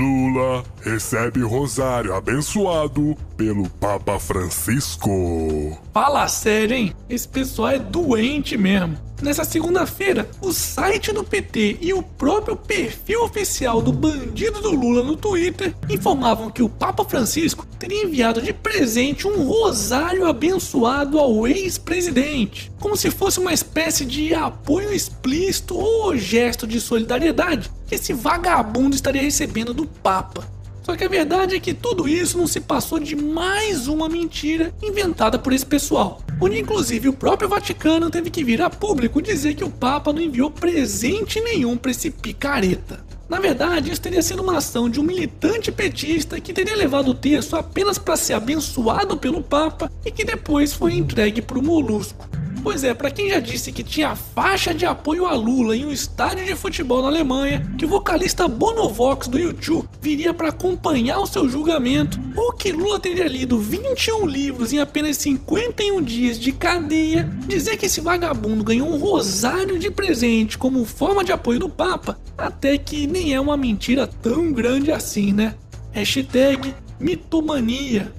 Lula recebe rosário abençoado pelo Papa Francisco. Fala sério, hein? Esse pessoal é doente mesmo. Nessa segunda-feira, o site do PT e o próprio perfil oficial do bandido do Lula no Twitter informavam que o Papa Francisco teria enviado de presente um rosário abençoado ao ex-presidente, como se fosse uma espécie de apoio explícito ou gesto de solidariedade que esse vagabundo estaria recebendo do Papa. Só que a verdade é que tudo isso não se passou de mais uma mentira inventada por esse pessoal. Onde inclusive o próprio Vaticano teve que vir a público dizer que o Papa não enviou presente nenhum para esse picareta. Na verdade, isso teria sido uma ação de um militante petista que teria levado o texto apenas para ser abençoado pelo Papa e que depois foi entregue para o Molusco. Pois é, para quem já disse que tinha faixa de apoio a Lula em um estádio de futebol na Alemanha, que o vocalista Bonovox do YouTube viria para acompanhar o seu julgamento, ou que Lula teria lido 21 livros em apenas 51 dias de cadeia, dizer que esse vagabundo ganhou um rosário de presente como forma de apoio do Papa, até que nem é uma mentira tão grande assim, né? Hashtag mitomania.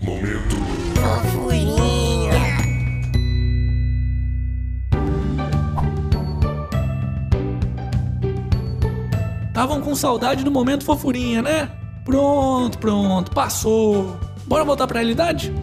Momento Estavam com saudade do momento fofurinha, né? Pronto, pronto, passou. Bora voltar pra realidade?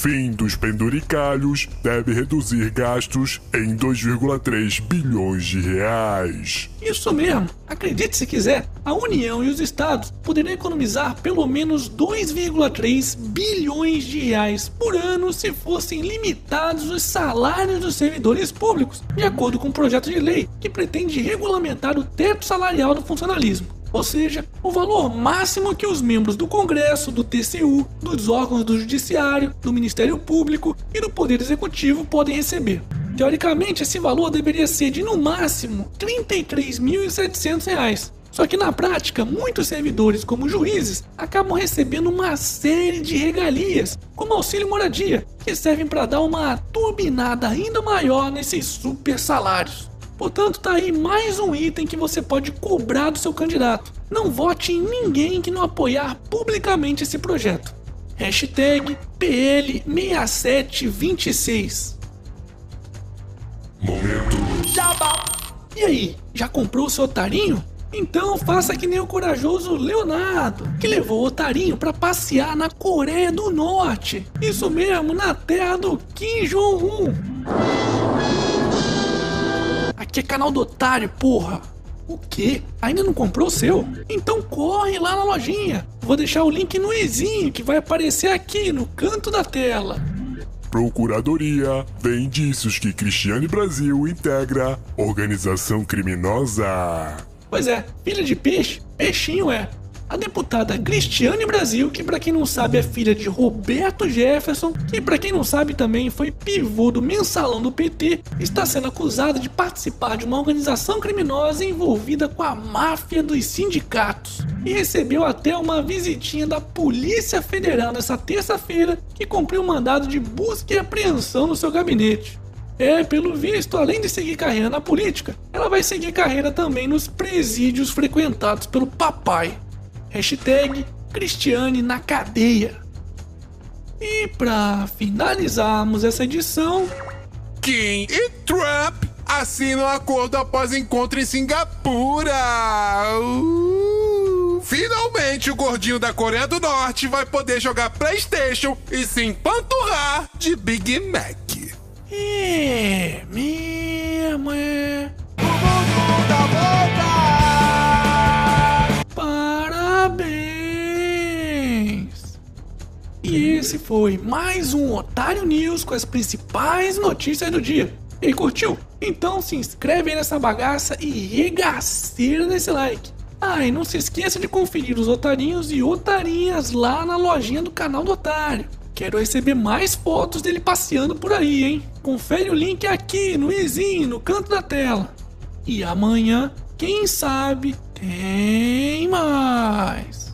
Fim dos penduricalhos deve reduzir gastos em 2,3 bilhões de reais. Isso mesmo. Acredite se quiser, a União e os estados poderiam economizar pelo menos 2,3 bilhões de reais por ano se fossem limitados os salários dos servidores públicos, de acordo com um projeto de lei que pretende regulamentar o teto salarial do funcionalismo ou seja, o valor máximo que os membros do Congresso, do TCU, dos órgãos do Judiciário, do Ministério Público e do Poder Executivo podem receber. Teoricamente, esse valor deveria ser de no máximo R$ 33.700. Só que na prática, muitos servidores, como juízes, acabam recebendo uma série de regalias, como auxílio moradia, que servem para dar uma turbinada ainda maior nesses super salários. Portanto, tá aí mais um item que você pode cobrar do seu candidato. Não vote em ninguém que não apoiar publicamente esse projeto. Hashtag PL6726. Momento E aí, já comprou o seu otarinho? Então faça que nem o corajoso Leonardo, que levou o otarinho para passear na Coreia do Norte. Isso mesmo, na terra do Kim Jong-un. Aqui é canal do otário, porra. O quê? Ainda não comprou o seu? Então corre lá na lojinha. Vou deixar o link no izinho que vai aparecer aqui no canto da tela. Procuradoria vê indícios que Cristiane Brasil integra organização criminosa. Pois é, filha de peixe, peixinho é. A deputada Cristiane Brasil, que para quem não sabe é filha de Roberto Jefferson, que para quem não sabe também foi pivô do mensalão do PT, está sendo acusada de participar de uma organização criminosa envolvida com a máfia dos sindicatos. E recebeu até uma visitinha da Polícia Federal nessa terça-feira, que cumpriu um mandado de busca e apreensão no seu gabinete. É, pelo visto, além de seguir carreira na política, ela vai seguir carreira também nos presídios frequentados pelo papai. Hashtag Cristiane na cadeia. E para finalizarmos essa edição, Kim e Trump assinam acordo após encontro em Singapura. Uh, finalmente o gordinho da Coreia do Norte vai poder jogar PlayStation e se empanturrar de Big Mac. é E esse foi mais um Otário News com as principais notícias do dia. E curtiu? Então se inscreve aí nessa bagaça e regaceira nesse like. Ah, e não se esqueça de conferir os otarinhos e otarinhas lá na lojinha do canal do Otário. Quero receber mais fotos dele passeando por aí, hein? Confere o link aqui no izinho, no canto da tela. E amanhã, quem sabe, tem mais.